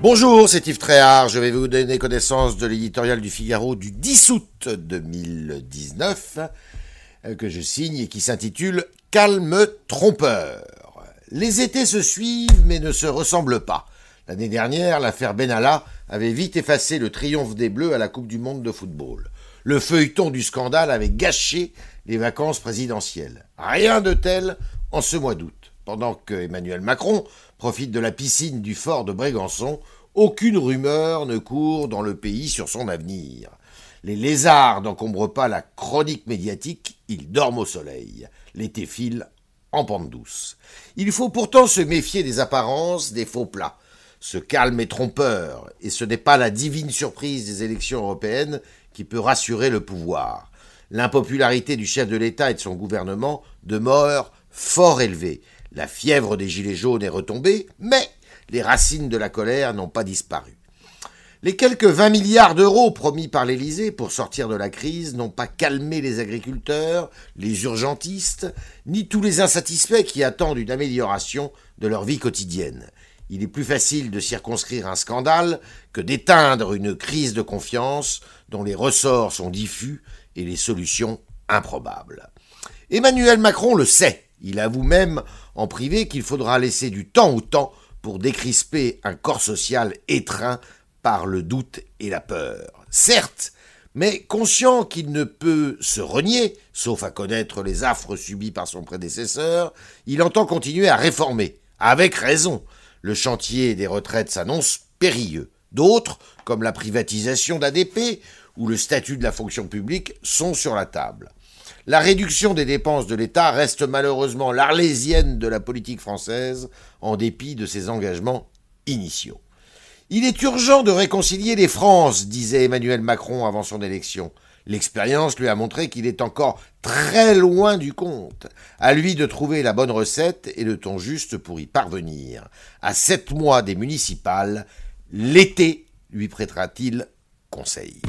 Bonjour, c'est Yves Tréhard. Je vais vous donner connaissance de l'éditorial du Figaro du 10 août 2019 euh, que je signe et qui s'intitule Calme trompeur. Les étés se suivent mais ne se ressemblent pas. L'année dernière, l'affaire Benalla avait vite effacé le triomphe des Bleus à la Coupe du Monde de football. Le feuilleton du scandale avait gâché les vacances présidentielles. Rien de tel en ce mois d'août. Pendant que Emmanuel Macron profite de la piscine du fort de Brégançon, aucune rumeur ne court dans le pays sur son avenir. Les lézards n'encombrent pas la chronique médiatique, ils dorment au soleil. L'été file en pente douce. Il faut pourtant se méfier des apparences, des faux plats. Ce calme est trompeur, et ce n'est pas la divine surprise des élections européennes qui peut rassurer le pouvoir. L'impopularité du chef de l'État et de son gouvernement demeure fort élevée. La fièvre des Gilets jaunes est retombée, mais les racines de la colère n'ont pas disparu. Les quelques 20 milliards d'euros promis par l'Élysée pour sortir de la crise n'ont pas calmé les agriculteurs, les urgentistes, ni tous les insatisfaits qui attendent une amélioration de leur vie quotidienne. Il est plus facile de circonscrire un scandale que d'éteindre une crise de confiance dont les ressorts sont diffus et les solutions improbables. Emmanuel Macron le sait. Il avoue même en privé qu'il faudra laisser du temps au temps pour décrisper un corps social étreint par le doute et la peur. Certes, mais conscient qu'il ne peut se renier, sauf à connaître les affres subies par son prédécesseur, il entend continuer à réformer, avec raison. Le chantier des retraites s'annonce périlleux. D'autres, comme la privatisation d'ADP ou le statut de la fonction publique, sont sur la table. La réduction des dépenses de l'État reste malheureusement l'arlésienne de la politique française, en dépit de ses engagements initiaux. Il est urgent de réconcilier les Frances, disait Emmanuel Macron avant son élection. L'expérience lui a montré qu'il est encore très loin du compte. À lui de trouver la bonne recette et le ton juste pour y parvenir. À sept mois des municipales, l'été lui prêtera-t-il conseil?